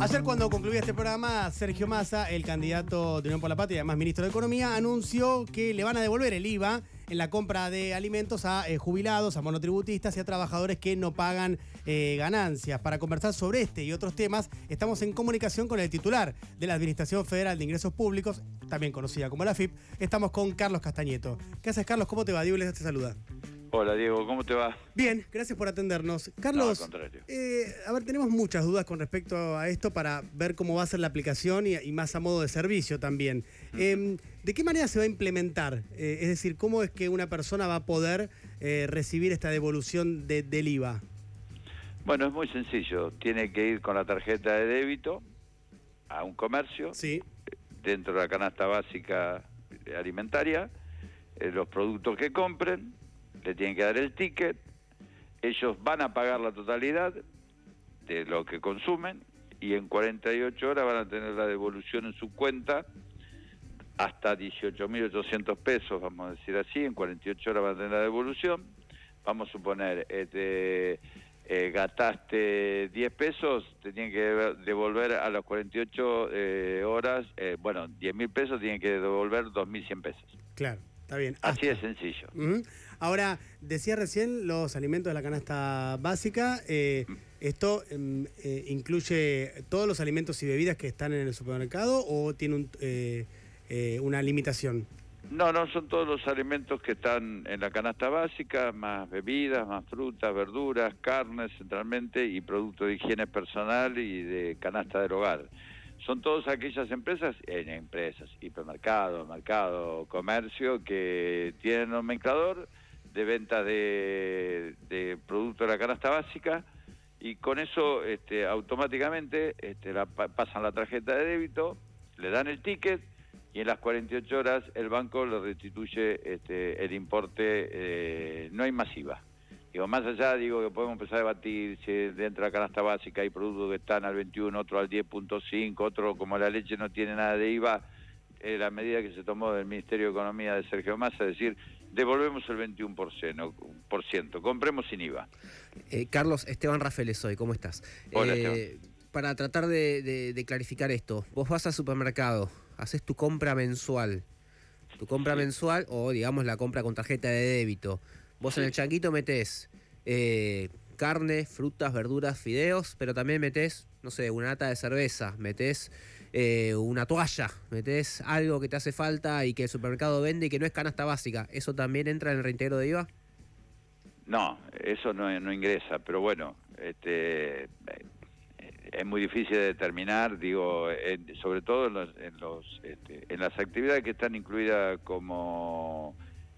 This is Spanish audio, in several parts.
Ayer cuando concluía este programa, Sergio Massa, el candidato de Unión por la Patria y además ministro de Economía, anunció que le van a devolver el IVA en la compra de alimentos a eh, jubilados, a monotributistas y a trabajadores que no pagan eh, ganancias. Para conversar sobre este y otros temas, estamos en comunicación con el titular de la Administración Federal de Ingresos Públicos, también conocida como la FIP. Estamos con Carlos Castañeto. ¿Qué haces, Carlos? ¿Cómo te va? Diego les te saluda. Hola Diego, ¿cómo te va? Bien, gracias por atendernos. Carlos, eh, a ver, tenemos muchas dudas con respecto a esto para ver cómo va a ser la aplicación y, más a modo de servicio también. Em, ¿De qué manera se va a implementar? Eh, es decir, ¿cómo es que una persona va a poder eh, recibir esta devolución del IVA? Bueno, es muy sencillo. Tiene que ir con la tarjeta de débito a un comercio, sí. dentro de la canasta básica alimentaria, los productos que compren le tienen que dar el ticket, ellos van a pagar la totalidad de lo que consumen y en 48 horas van a tener la devolución en su cuenta hasta 18.800 pesos, vamos a decir así, en 48 horas van a tener la devolución. Vamos a suponer, este, eh, gastaste 10 pesos, te tienen que devolver a las 48 eh, horas, eh, bueno, 10 mil pesos, tienen que devolver 2.100 pesos. Claro. Está bien. Así de sencillo. Ahora, decía recién los alimentos de la canasta básica. Eh, ¿Esto em, eh, incluye todos los alimentos y bebidas que están en el supermercado o tiene eh, una limitación? No, no, son todos los alimentos que están en la canasta básica, más bebidas, más frutas, verduras, carnes centralmente y productos de higiene personal y de canasta del hogar son todas aquellas empresas, en empresas, hipermercado, mercado, comercio, que tienen nomenclador de venta de, de productos de la canasta básica y con eso este, automáticamente este, la, pasan la tarjeta de débito, le dan el ticket y en las 48 horas el banco le restituye este, el importe, eh, no hay masiva. Digo, más allá, digo que podemos empezar a debatir si dentro de la canasta básica hay productos que están al 21, otro al 10.5, otro como la leche no tiene nada de IVA, eh, la medida que se tomó del Ministerio de Economía de Sergio Massa, es decir, devolvemos el 21%, por ciento, compremos sin IVA. Eh, Carlos, Esteban Rafael soy, ¿cómo estás? Hola, eh, Para tratar de, clarificar esto, vos vas al supermercado, haces tu compra mensual, tu compra mensual o digamos la compra con tarjeta de débito. Vos en el changuito metés eh, carne, frutas, verduras, fideos, pero también metés, no sé, una lata de cerveza, metés eh, una toalla, metés algo que te hace falta y que el supermercado vende y que no es canasta básica. ¿Eso también entra en el reintegro de IVA? No, eso no, no ingresa, pero bueno, este, es muy difícil de determinar, digo, sobre todo en, los, en, los, este, en las actividades que están incluidas como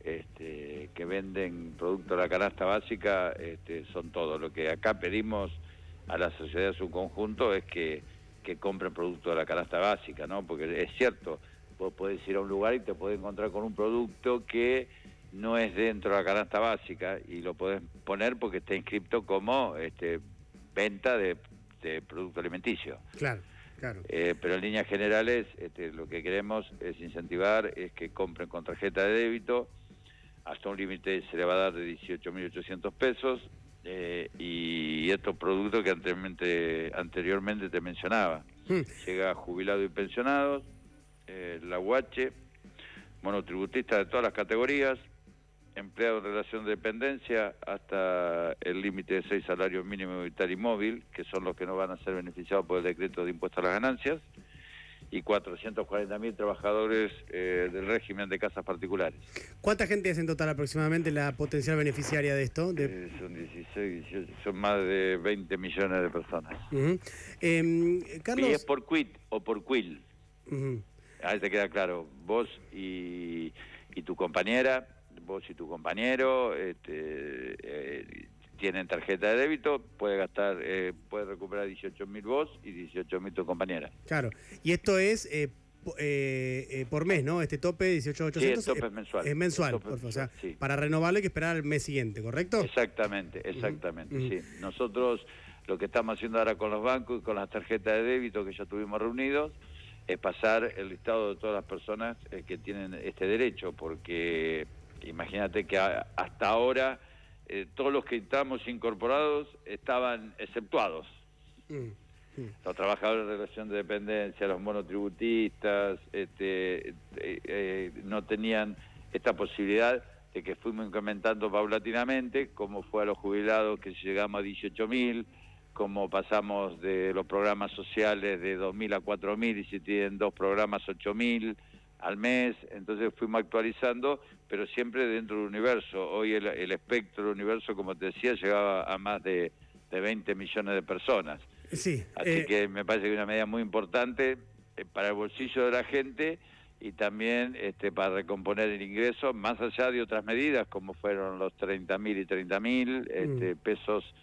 este, que venden productos de la canasta básica este, son todos. Lo que acá pedimos a la sociedad en su conjunto es que, que compren productos de la canasta básica, ¿no? Porque es cierto, vos podés ir a un lugar y te podés encontrar con un producto que no es dentro de la canasta básica y lo podés poner porque está inscrito como este, venta de, producto alimenticio. Claro. Claro. Eh, pero en líneas generales este, lo que queremos es incentivar es que compren con tarjeta de débito hasta un límite se le va a dar de 18.800 pesos eh, y estos productos que anteriormente, anteriormente te mencionaba. Hmm. Llega jubilados y pensionados, eh, la UH, monotributistas de todas las categorías, empleados en relación de dependencia hasta el límite de seis salarios mínimos vital y móvil, que son los que no van a ser beneficiados por el decreto de impuesto a las ganancias, y 440.000 trabajadores eh, del régimen de casas particulares. ¿Cuánta gente es en total aproximadamente la potencial beneficiaria de esto? Eh, son 16, 18, son más de 20 millones de personas. Em, Carlos... Y es por quit o por quill. Ahí te queda claro, vos y, y tu compañera, vos y tu compañero, este, eh, tienen tarjeta de débito, puede gastar, eh, puede recuperar 18 mil vos y 18 mil tu compañera. Claro, y esto es eh, eh, por mes, ¿no? Este tope 18.800 sí, el tope es mensual. Es mensual, o sea, para renovarlo hay que esperar al mes siguiente, ¿correcto? Exactamente, exactamente, sí. Nosotros lo que estamos haciendo ahora con los bancos y con las tarjetas de débito que ya tuvimos reunidos es pasar el listado de todas las personas que tienen este derecho, porque imagínate que hasta ahora eh, todos los que estamos incorporados estaban exceptuados. Mm. Los trabajadores de relación de dependencia, los monotributistas, este, eh, eh, no tenían esta posibilidad de que fuimos incrementando paulatinamente, como fue a los jubilados que llegamos a 18 mil, como pasamos de los programas sociales de 2.000 a 4.000 y si tienen dos programas 8.000 al mes, entonces fuimos actualizando, pero siempre dentro del universo. Hoy el, espectro del universo, como te decía, llegaba a más de, de 20 millones de personas. Sí, Así eh, que me parece que es una medida muy importante eh, para el bolsillo de la gente y también este, para recomponer el ingreso, más allá de otras medidas como fueron los 30.000 y 30.000 este, mm. pesos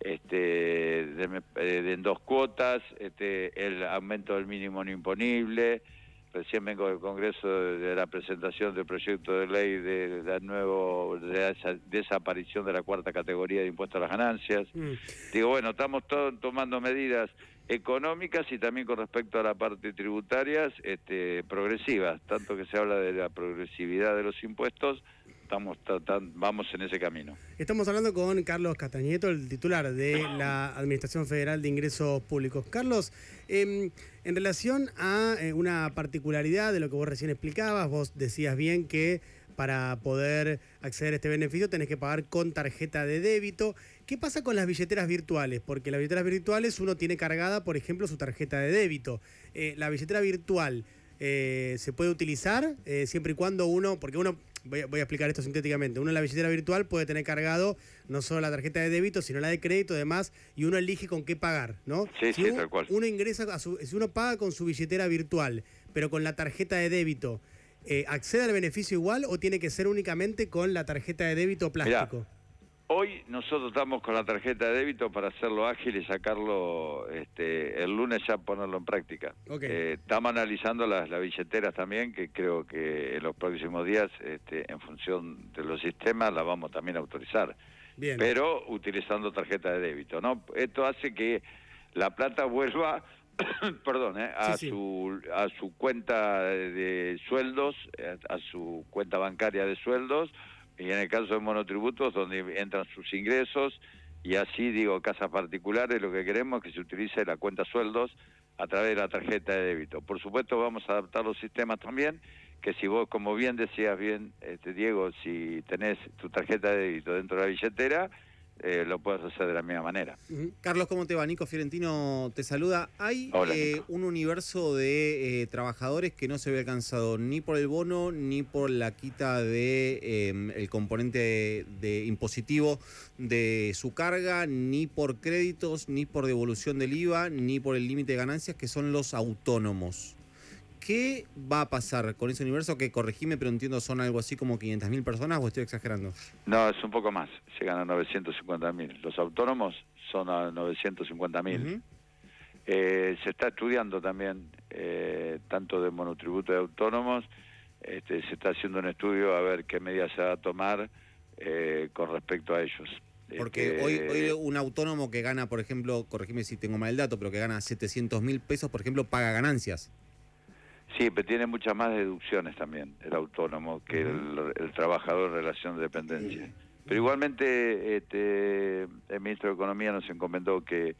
este, de, en dos cuotas, este, el aumento del mínimo no imponible. Recién vengo del Congreso de, la presentación del proyecto de ley de la nuevo de esa desaparición de la cuarta categoría de impuestos a las ganancias. Mm. Digo, bueno, estamos todos tomando medidas económicas y también con respecto a la parte tributaria este, progresivas, tanto que se habla de la progresividad de los impuestos estamos vamos en ese camino. Estamos hablando con Carlos Castañeto, el titular de la Administración Federal de Ingresos Públicos. Carlos, em, en relación a eh, una particularidad de lo que vos recién explicabas, vos decías bien que para poder acceder a este beneficio tenés que pagar con tarjeta de débito. ¿Qué pasa con las billeteras virtuales? Porque las billeteras virtuales uno tiene cargada, por ejemplo, su tarjeta de débito. Eh, la billetera virtual eh, se puede utilizar siempre y cuando uno, porque uno voy a, explicar esto sintéticamente. Uno en la billetera virtual puede tener cargado no solo la tarjeta de débito, sino la de crédito, además, y uno elige con qué pagar, ¿no? Sí, si sí, tal cual. Uno ingresa, a su, si uno paga con su billetera virtual, pero con la tarjeta de débito, eh, ¿accede al beneficio igual o tiene que ser únicamente con la tarjeta de débito plástico? Hoy nosotros estamos con la tarjeta de débito para hacerlo ágil y sacarlo este, el lunes ya ponerlo en práctica. Eh, estamos analizando las, billeteras también, que creo que en los próximos días, este, en función de los sistemas, la vamos también a autorizar. Pero utilizando tarjeta de débito, ¿no? Esto hace que la plata vuelva perdón, eh, a, Su, a su cuenta de sueldos, eh, a su cuenta bancaria de sueldos, y en el caso de monotributos donde entran sus ingresos y así digo casas particulares lo que queremos es que se utilice la cuenta sueldos a través de la tarjeta de débito. Por supuesto vamos a adaptar los sistemas también que si vos como bien decías bien este Diego si tenés tu tarjeta de débito dentro de la billetera eh, lo puedes hacer de la misma manera. Carlos, ¿cómo te va? Nico Fiorentino te saluda. Hay eh, un universo de eh, trabajadores que no se ve alcanzado ni por el bono ni por la quita de em, el componente de, impositivo de su carga, ni por créditos, ni por devolución del IVA, ni por el límite de ganancias, que son los autónomos. ¿Qué va a pasar con ese universo que, corregime, pero entiendo son algo así como 500.000 personas o estoy exagerando? No, es un poco más, llegan a 950.000. Los autónomos son a 950.000. eh, se está estudiando también, eh, tanto de monotributo de autónomos, este, se está haciendo un estudio a ver qué medidas se va a tomar eh, con respecto a ellos. Porque este, hoy, hoy un autónomo que gana, por ejemplo, corregime si tengo mal el dato, pero que gana 700 mil pesos, por ejemplo, paga ganancias. Sí, pero tiene muchas más deducciones también el autónomo que el, trabajador en relación de dependencia. Pero igualmente este, el ministro de Economía nos encomendó que,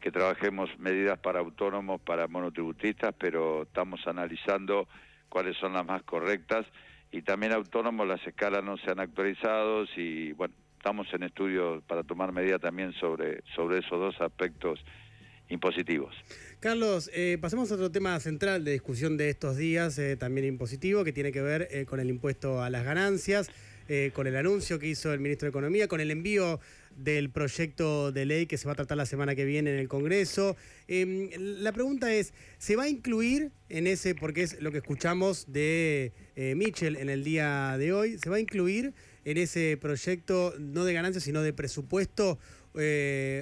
que trabajemos medidas para autónomos, para monotributistas, pero estamos analizando cuáles son las más correctas. Y también autónomos las escalas no se han actualizado y bueno, estamos en estudio para tomar medidas también sobre, sobre esos dos aspectos impositivos. Carlos, eh, pasemos a otro tema central de discusión de estos días, eh, también impositivo, que tiene que ver eh, con el impuesto a las ganancias, con el anuncio que hizo el ministro de Economía, con el envío del proyecto de ley que se va a tratar la semana que viene en el Congreso. Em, la pregunta es, ¿se va a incluir en ese, porque es lo que escuchamos de Mitchell en el día de hoy, ¿se va a incluir en ese proyecto, no de ganancias, sino de presupuesto,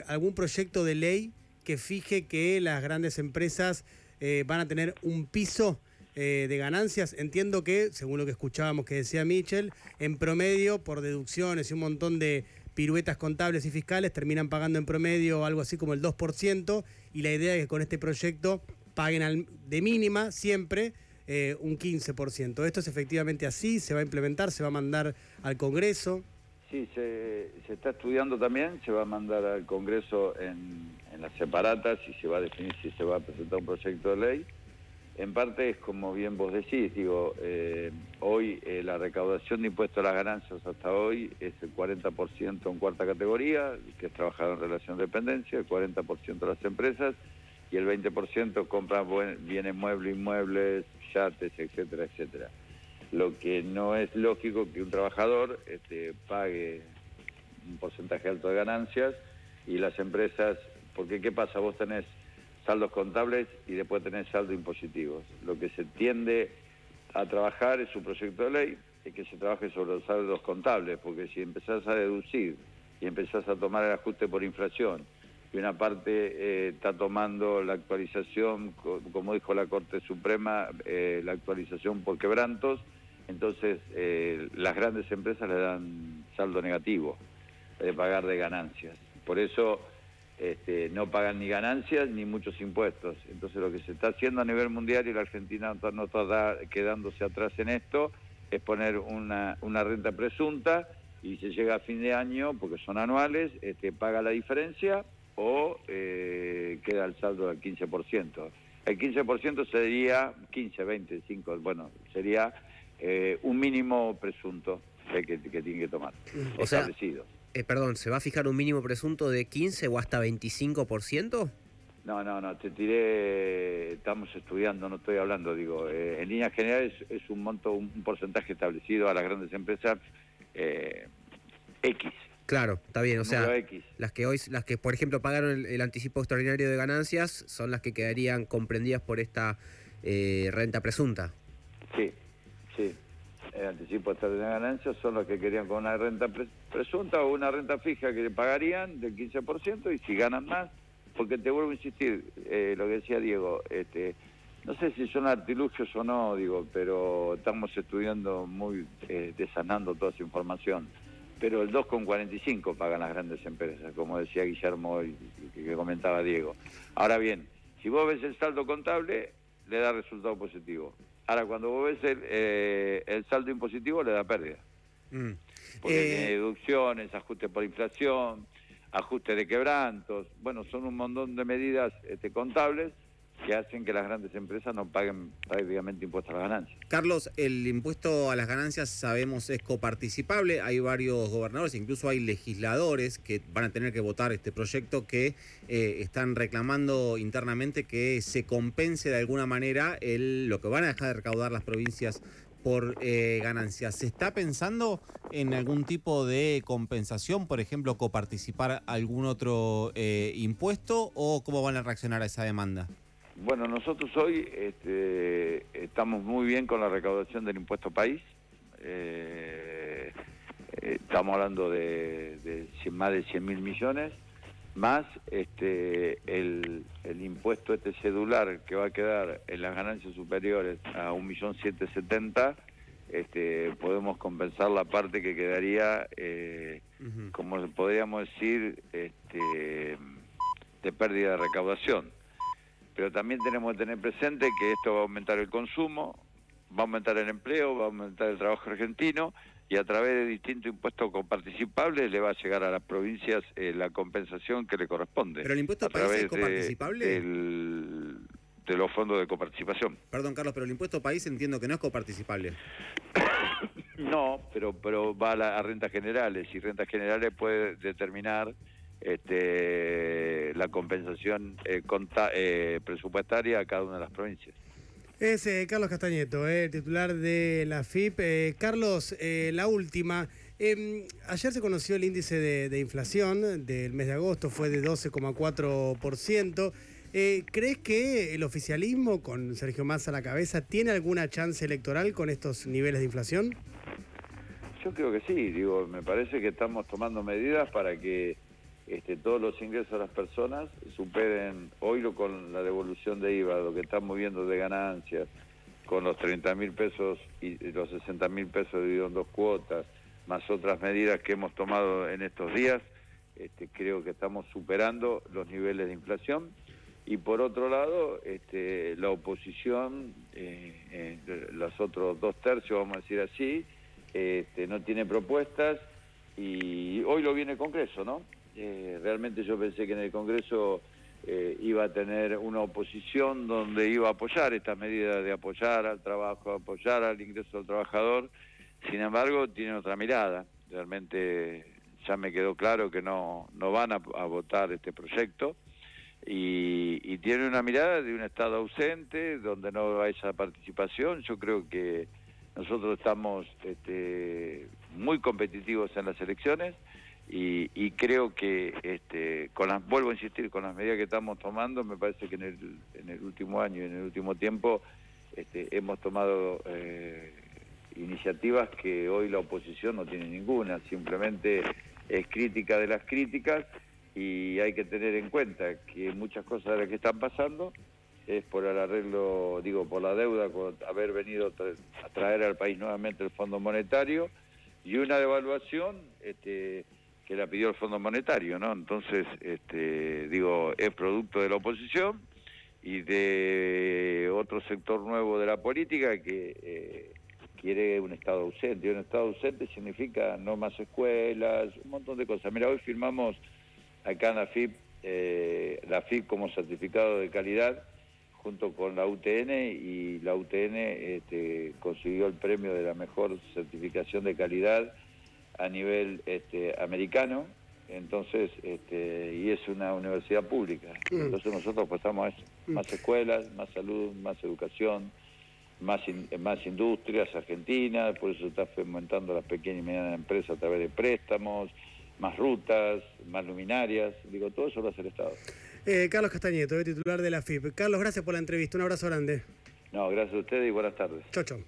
algún proyecto de ley que fije que las grandes empresas eh, van a tener un piso eh, de ganancias. Entiendo que, según lo que escuchábamos que decía Mitchell, en promedio, por deducciones y un montón de piruetas contables y fiscales, terminan pagando en promedio algo así como el 2%, y la idea es que con este proyecto paguen de mínima siempre eh, un 15%. ¿Esto es efectivamente así? ¿Se va a implementar? ¿Se va a mandar al Congreso? Sí, se, se está estudiando también, se va a mandar al Congreso en, en las separatas y se va a definir si se va a presentar un proyecto de ley. En parte es como bien vos decís, digo, eh, hoy eh, la recaudación de impuestos a las ganancias hasta hoy es el 40% en cuarta categoría, que es trabajador en relación de dependencia, el 40% de las empresas y el 20% compra bienes muebles, inmuebles, yates, etcétera, etcétera. Lo que no es lógico que un trabajador este, pague un porcentaje alto de ganancias y las empresas, porque ¿qué pasa? Vos tenés saldos contables y después tenés saldos impositivos. Lo que se tiende a trabajar es un proyecto de ley, es que se trabaje sobre los saldos contables, porque si empezás a deducir y empezás a tomar el ajuste por inflación, y una parte eh, está tomando la actualización, como dijo la Corte Suprema, eh, la actualización por quebrantos, entonces eh, las grandes empresas le dan saldo negativo de pagar de ganancias. Por eso este, no pagan ni ganancias ni muchos impuestos. Entonces lo que se está haciendo a nivel mundial y la Argentina no está quedándose atrás en esto es poner una, una renta presunta y se llega a fin de año, porque son anuales, este, paga la diferencia o eh, queda el saldo del 15%. El 15% sería 15, 20, 5, bueno, sería eh, un mínimo presunto que, que tiene que tomar, o establecido. Eh, perdón, ¿se va a fijar un mínimo presunto de 15 o hasta 25%? No, no, no, te tiré, estamos estudiando, no estoy hablando, digo, eh, en líneas generales es un monto, un porcentaje establecido a las grandes empresas eh, X. Claro, está bien, o sea, las que hoy, las que por ejemplo pagaron el, anticipo extraordinario de ganancias son las que quedarían comprendidas por esta renta presunta. Sí, sí el anticipo de ganancias son los que querían con una renta presunta o una renta fija que pagarían del 15% y si ganan más, porque te vuelvo a insistir, eh, lo que decía Diego, este, no sé si son artilugios o no, digo, pero estamos estudiando muy, eh, desanando toda esa información. Pero el 2,45 pagan las grandes empresas, como decía Guillermo y que comentaba Diego. Ahora bien, si vos ves el saldo contable, le da resultado positivo. Ahora, cuando vos ves el, eh, el saldo impositivo, le da pérdida. Mm. Porque eh, tiene deducciones, ajuste por inflación, ajuste de quebrantos. Bueno, son un montón de medidas este, contables que hacen que las grandes empresas no paguen prácticamente impuestos a las ganancias. Carlos, el impuesto a las ganancias sabemos es coparticipable, hay varios gobernadores, incluso hay legisladores que van a tener que votar este proyecto que eh, están reclamando internamente que se compense de alguna manera lo que van a dejar de recaudar las provincias por eh, ganancias. ¿Se está pensando en algún tipo de compensación, por ejemplo, coparticipar algún otro eh, impuesto o cómo van a reaccionar a esa demanda? Bueno, nosotros hoy este, estamos muy bien con la recaudación del impuesto país. Eh, eh, estamos hablando de, más de 100 mil millones, más este, el, impuesto este cedular que va a quedar en las ganancias superiores a 1.770.000, este, podemos compensar la parte que quedaría, eh, como podríamos decir, este, de pérdida de recaudación pero también tenemos que tener presente que esto va a aumentar el consumo, va a aumentar el empleo, va a aumentar el trabajo argentino y a través de distintos impuestos coparticipables le va a llegar a las provincias eh, la compensación que le corresponde. ¿Pero el impuesto país es coparticipable? De, los fondos de coparticipación. Perdón, Carlos, pero el impuesto país entiendo que no es coparticipable. no, pero, pero va a, a rentas generales y rentas generales puede determinar este, la compensación eh, eh, presupuestaria a cada una de las provincias. Es eh, Carlos Castañeto, titular de la FIP. Carlos, la última. Em, ayer se conoció el índice de, inflación del mes de agosto, fue de 12,4%. ¿Crees que el oficialismo, con Sergio Massa a la cabeza, tiene alguna chance electoral con estos niveles de inflación? Yo creo que sí, digo, me parece que estamos tomando medidas para que este, todos los ingresos de las personas superen, hoy lo con la devolución de IVA, lo que estamos viendo de ganancias, con los 30 mil pesos y los 60 mil pesos dividido en dos cuotas, más otras medidas que hemos tomado en estos días, este, creo que estamos superando los niveles de inflación. Y por otro lado, este, la oposición, eh, eh, los otros dos tercios, vamos a decir así, este, no tiene propuestas y hoy lo viene el Congreso, ¿no? Eh, realmente yo pensé que en el Congreso eh, iba a tener una oposición donde iba a apoyar esta medida de apoyar al trabajo, apoyar al ingreso del trabajador, sin embargo tiene otra mirada, realmente ya me quedó claro que no, no van a, votar este proyecto. Y, y, tiene una mirada de un Estado ausente donde no hay esa participación, yo creo que nosotros estamos este, muy competitivos en las elecciones y, creo que, este, con las, vuelvo a insistir, con las medidas que estamos tomando, me parece que en el, en el último año y en el último tiempo este, hemos tomado eh, iniciativas que hoy la oposición no tiene ninguna, simplemente es crítica de las críticas y hay que tener en cuenta que muchas cosas de las que están pasando es por el arreglo, digo, por la deuda, por haber venido a traer al país nuevamente el Fondo Monetario y una devaluación este, que la pidió el Fondo Monetario, ¿no? Entonces, este, digo, es producto de la oposición y de otro sector nuevo de la política que eh, quiere un Estado ausente. Y un Estado ausente significa no más escuelas, un montón de cosas. Mira, hoy firmamos acá en la FIP, eh, la FIP como certificado de calidad junto con la UTN y la UTN este, consiguió el premio de la mejor certificación de calidad a nivel este, americano, entonces, este, y es una universidad pública. Mm. Entonces nosotros apostamos a eso, mm. más escuelas, más salud, más educación, más, más industrias argentinas, por eso está fomentando las pequeñas y medianas empresas a través de préstamos, más rutas, más luminarias, digo, todo eso lo hace el Estado. Eh, Carlos Castañeto, titular de la FIP. Carlos, gracias por la entrevista, un abrazo grande. No, gracias a ustedes y buenas tardes. Chau, chau.